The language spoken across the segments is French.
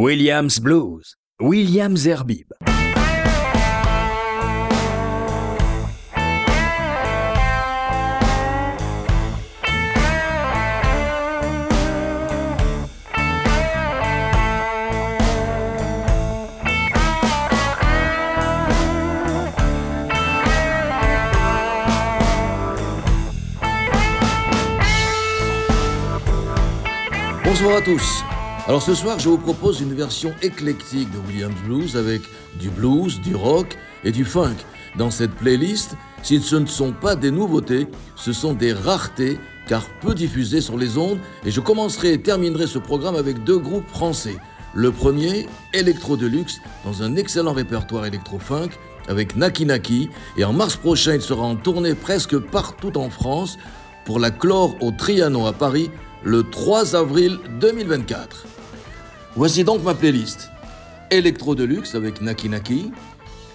Williams Blues, Williams Herbib. Bonsoir à tous. Alors ce soir, je vous propose une version éclectique de Williams Blues avec du blues, du rock et du funk. Dans cette playlist, si ce ne sont pas des nouveautés, ce sont des raretés car peu diffusées sur les ondes et je commencerai et terminerai ce programme avec deux groupes français. Le premier, Electro Deluxe, dans un excellent répertoire électro-funk avec Naki Naki et en mars prochain, il sera en tournée presque partout en France pour la clore au Trianon à Paris le 3 avril 2024. Voici donc ma playlist. Electro Deluxe avec Naki Naki,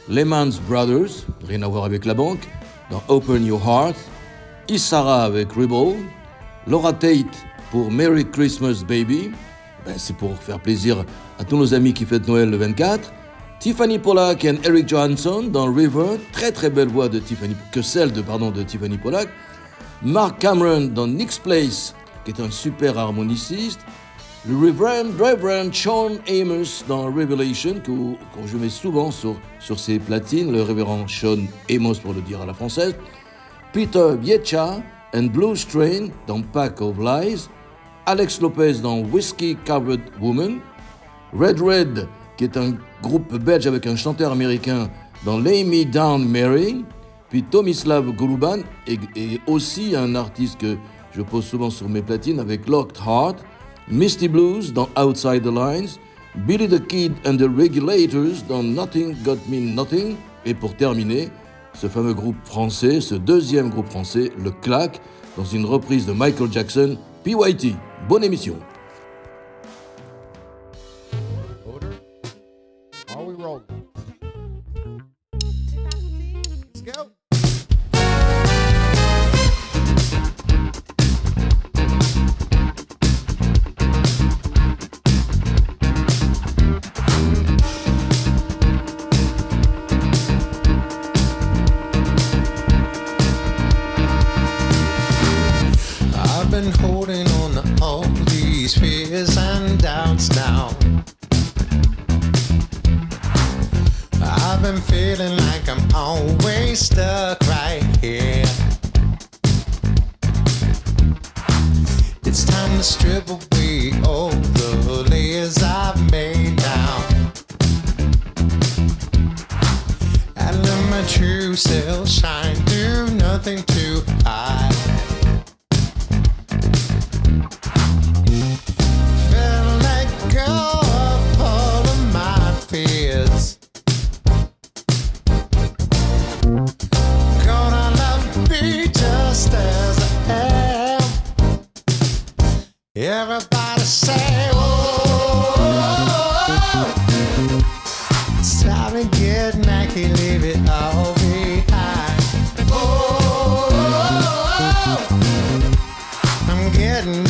Lehman's Brothers, rien à voir avec la banque, dans Open Your Heart, Isara avec Rebel, Laura Tate pour Merry Christmas Baby, ben, c'est pour faire plaisir à tous nos amis qui fêtent Noël le 24, Tiffany Pollack et Eric Johansson dans River, très très belle voix de Tiffany, que celle de, pardon, de Tiffany Pollack, Mark Cameron dans Nick's Place, qui est un super harmoniciste, le Reverend, Reverend Sean Amos dans Revelation, que, je mets souvent sur, sur ses platines, le révérend Sean Amos pour le dire à la française, Peter Biecha and Blue Strain dans Pack of Lies, Alex Lopez dans Whiskey Covered Woman, Red Red, qui est un groupe belge avec un chanteur américain dans Lay Me Down Mary, puis Tomislav Goluban, et, et aussi un artiste que je pose souvent sur mes platines avec Locked Heart, Misty Blues dans Outside the Lines, Billy the Kid and the Regulators dans Nothing Got Me Nothing, et pour terminer, ce fameux groupe français, ce deuxième groupe français, le Clack, dans une reprise de Michael Jackson, PYT. Bonne émission.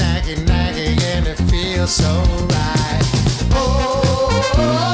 nagging, nagging, and it feels so right. oh. oh, oh. oh.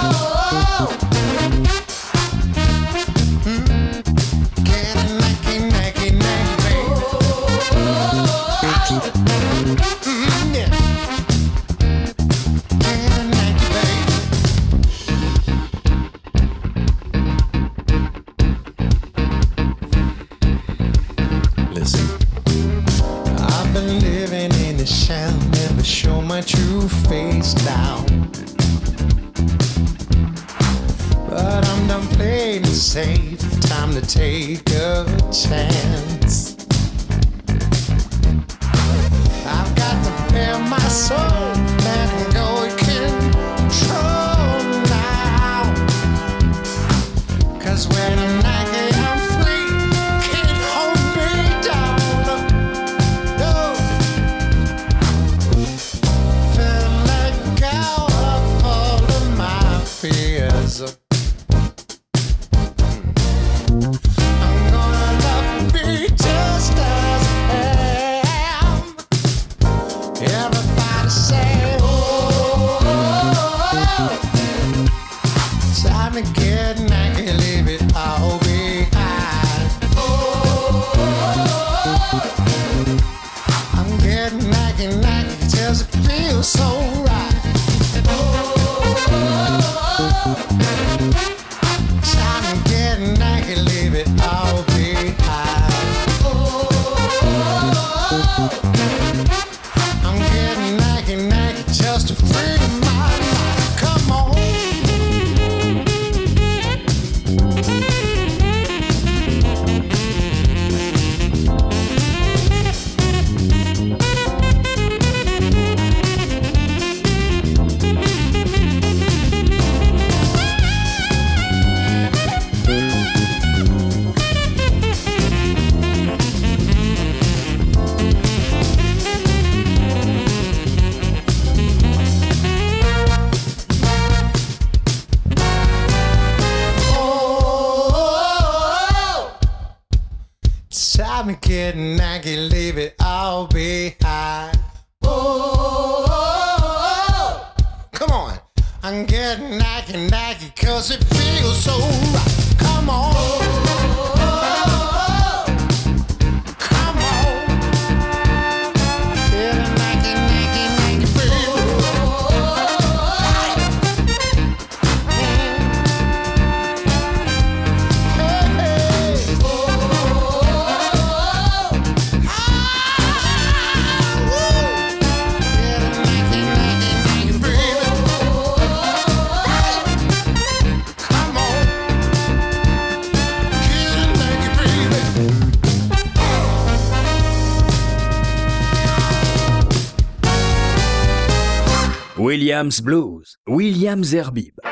que le Williams Blues, William Zerbib.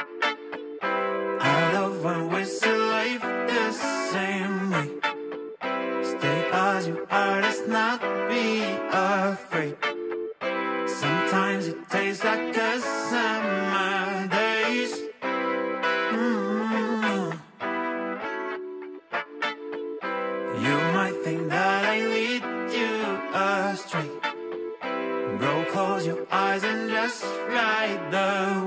Just ride the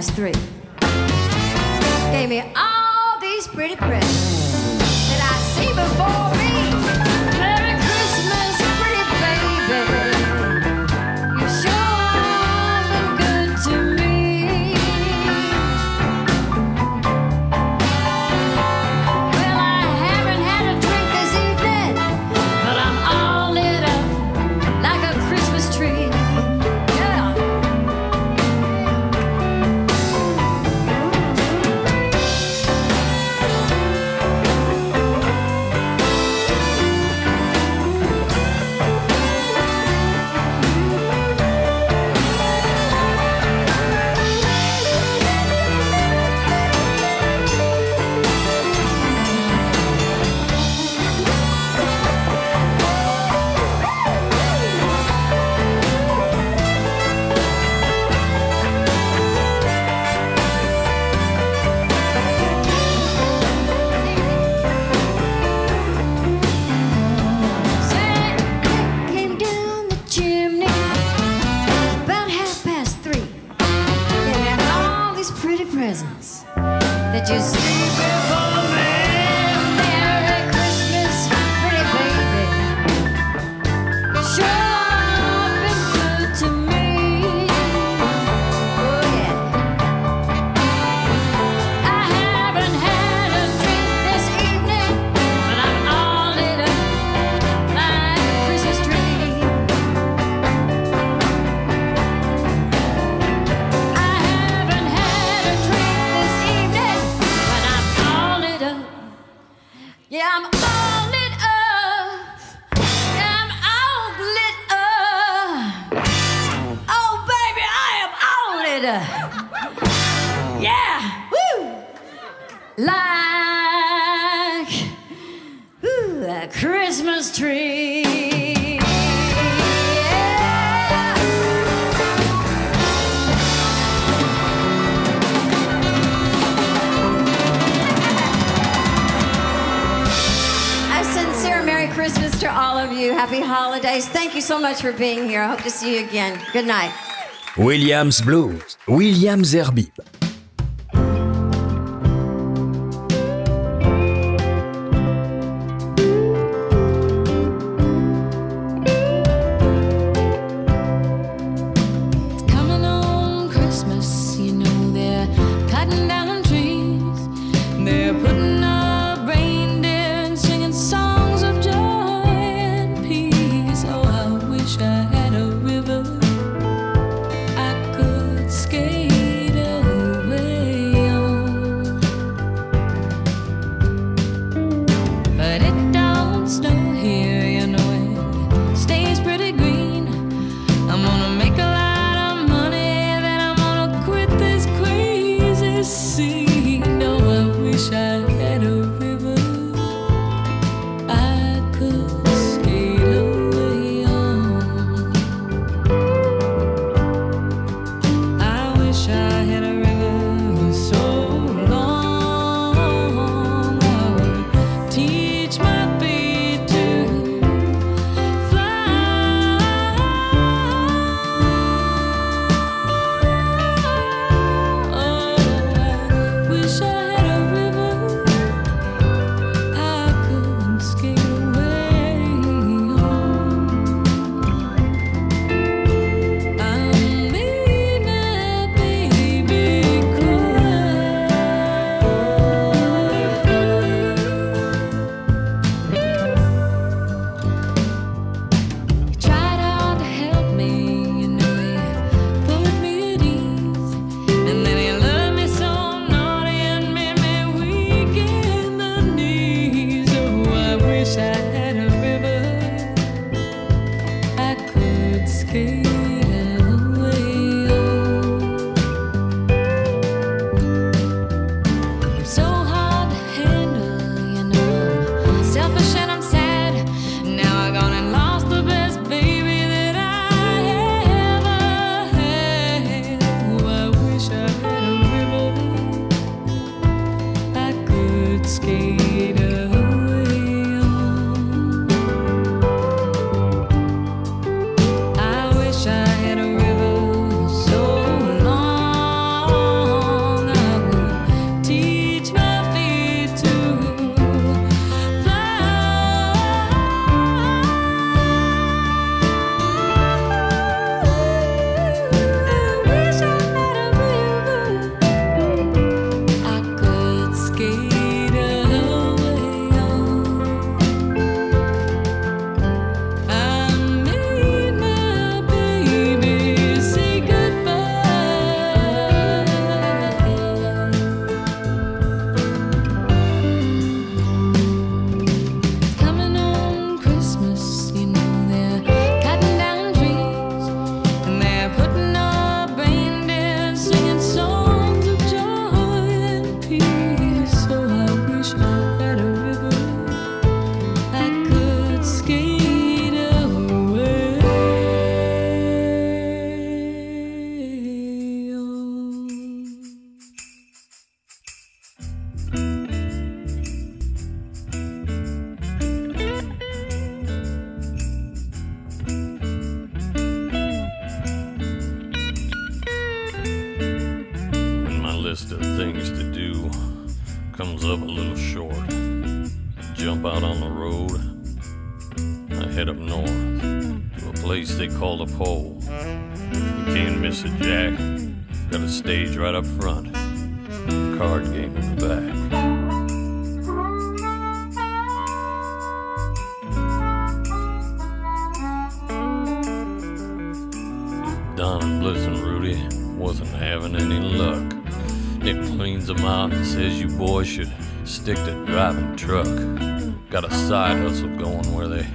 past three. much for being here. I hope to see you again. Good night. Williams Blues, Williams Herbie. Comes up a little short. Jump out on the road. I head up north to a place they call the pole. You can't miss it, Jack. Got a stage right up front, card game in the back. Don and Bliss and Rudy wasn't having any luck. Nick cleans them out and says you boys should stick to driving truck. Got a side hustle going where they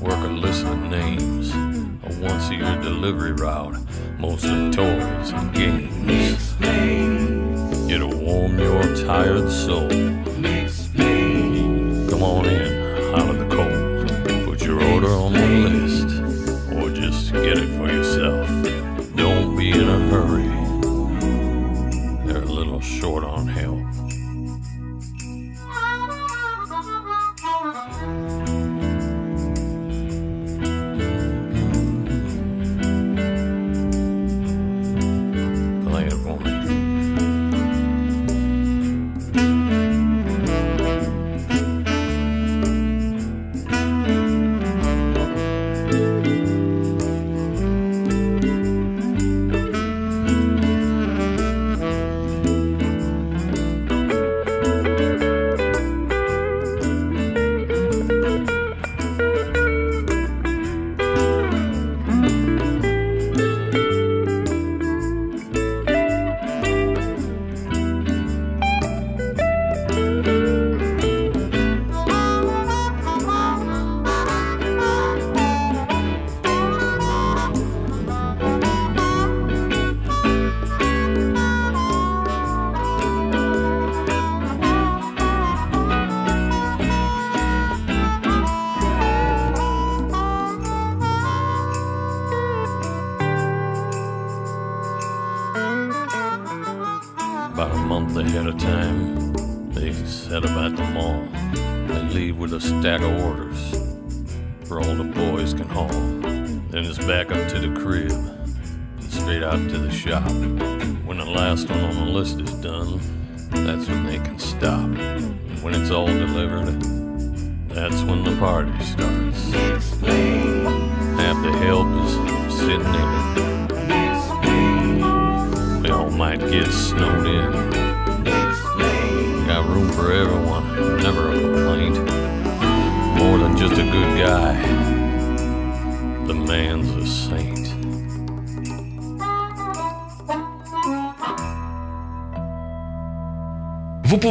work a list of names. A once a year delivery route, mostly toys and games. It'll warm your tired soul. Come on in,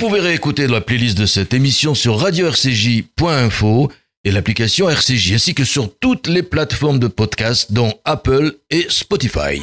Vous pouvez réécouter la playlist de cette émission sur radio-rcj.info et l'application RCJ ainsi que sur toutes les plateformes de podcast dont Apple et Spotify.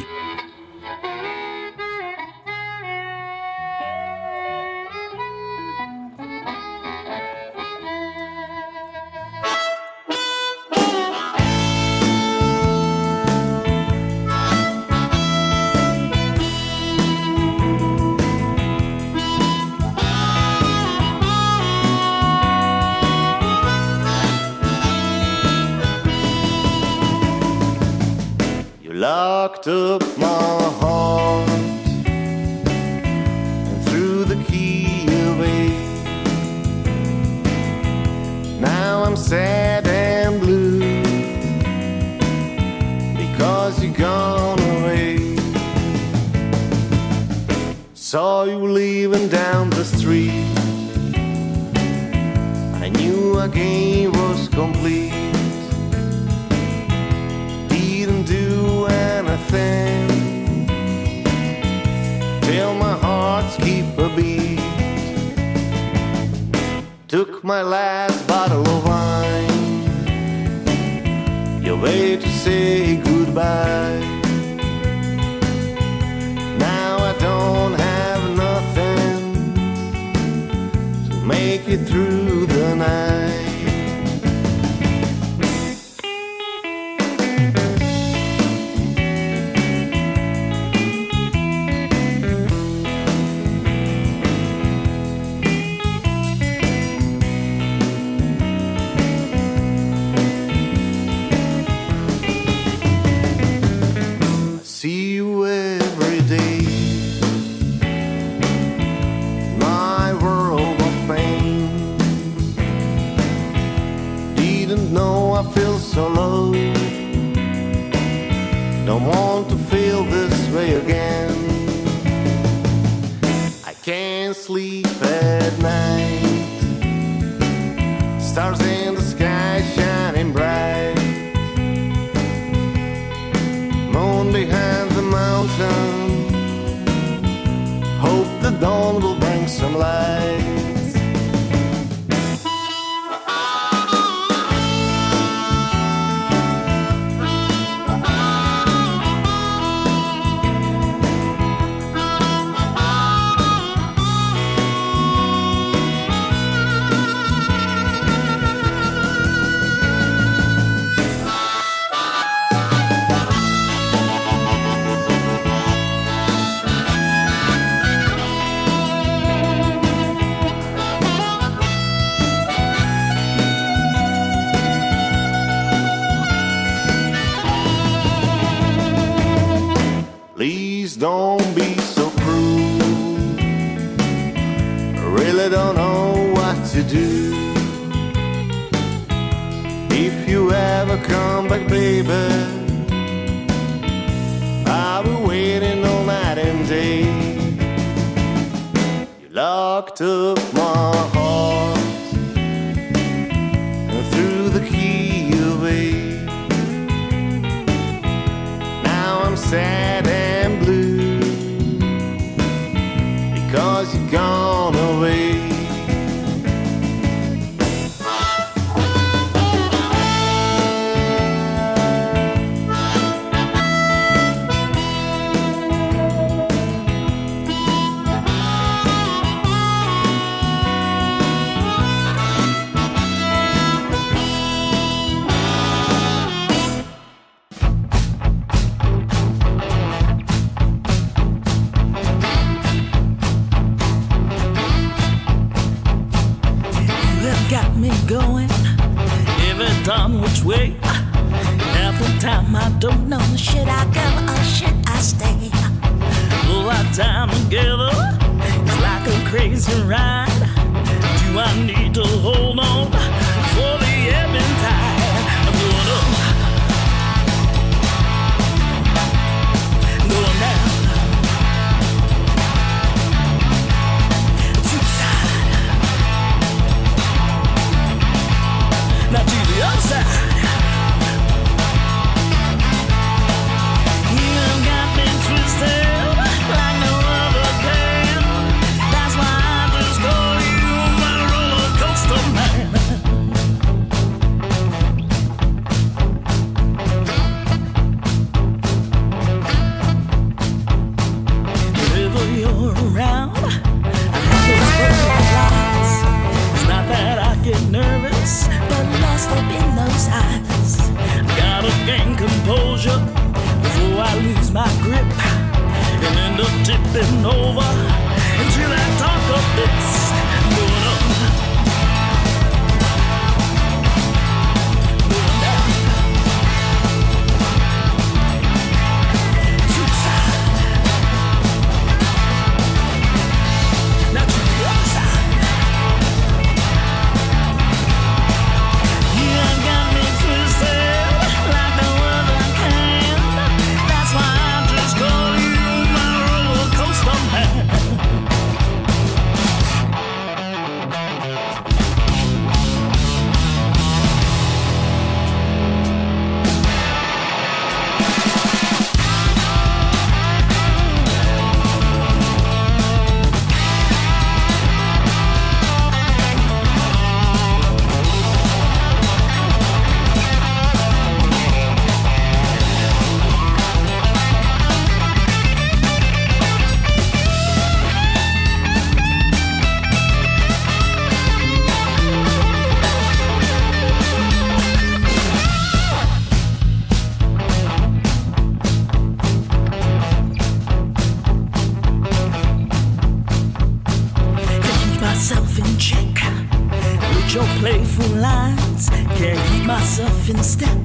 your playful lines. Can't keep myself in step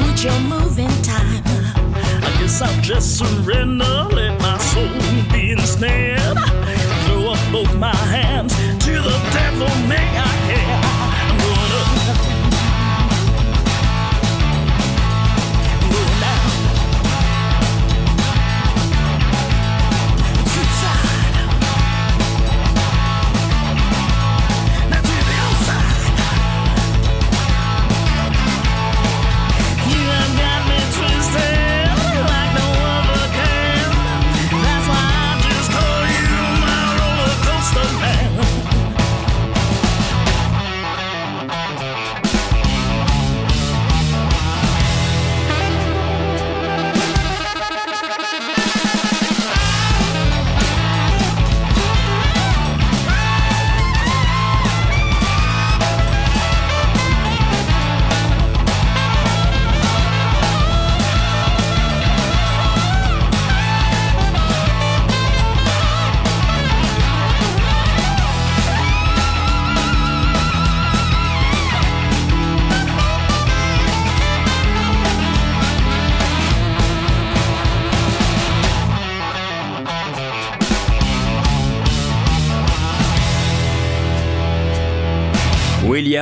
with your moving time. I guess I'll just surrender, let my soul be ensnared. Throw up both my hands to the devil, may I?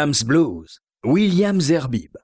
Williams Blues, Williams Herbib,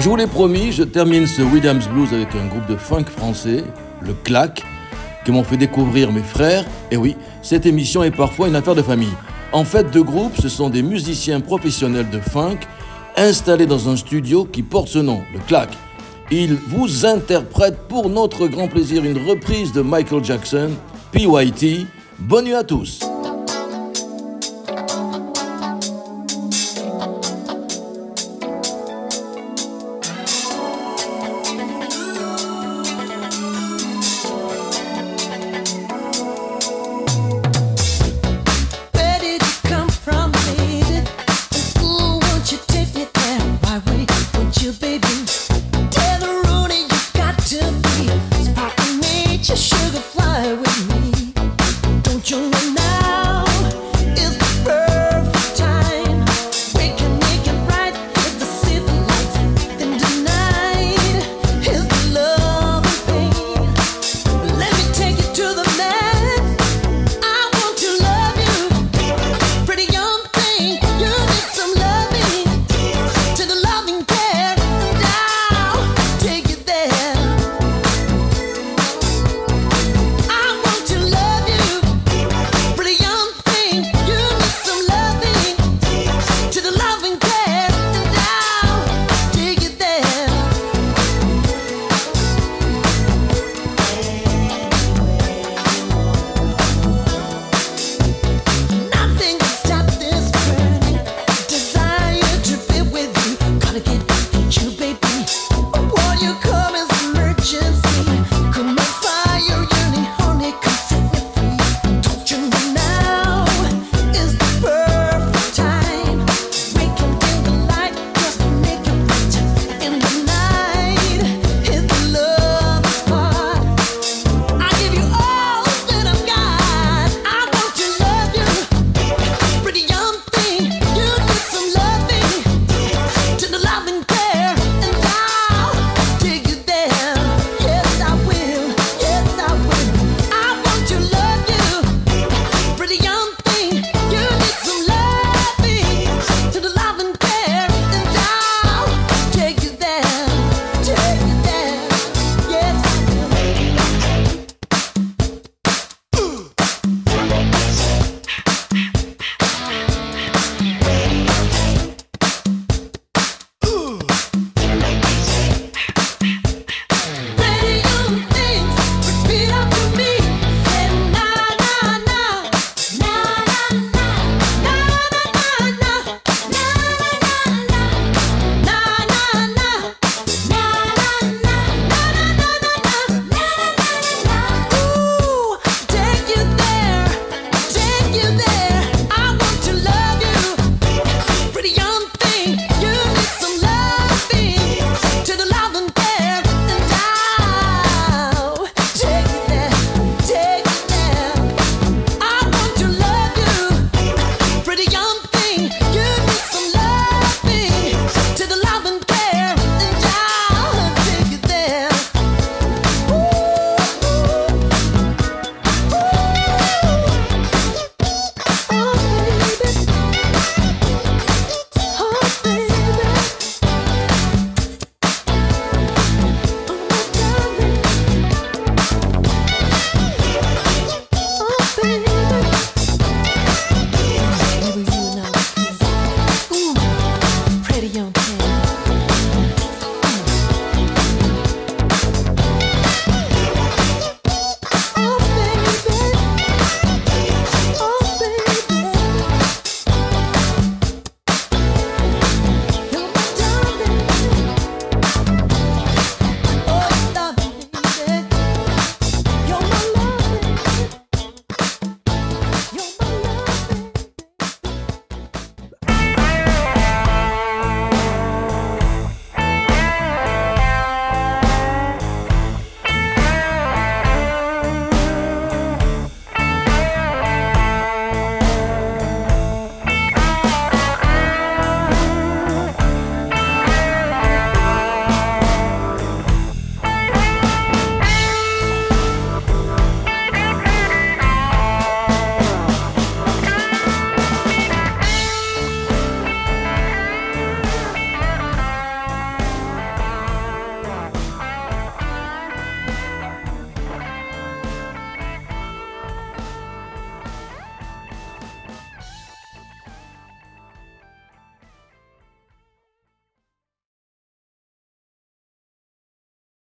Je vous l'ai promis, je termine ce Williams Blues avec un groupe de funk français, le Clac, qui m'ont fait découvrir mes frères. Et oui, cette émission est parfois une affaire de famille. En fait, deux groupes, ce sont des musiciens professionnels de funk installés dans un studio qui porte ce nom, le Clac. Ils vous interprètent pour notre grand plaisir une reprise de Michael Jackson, PYT. Bonne nuit à tous.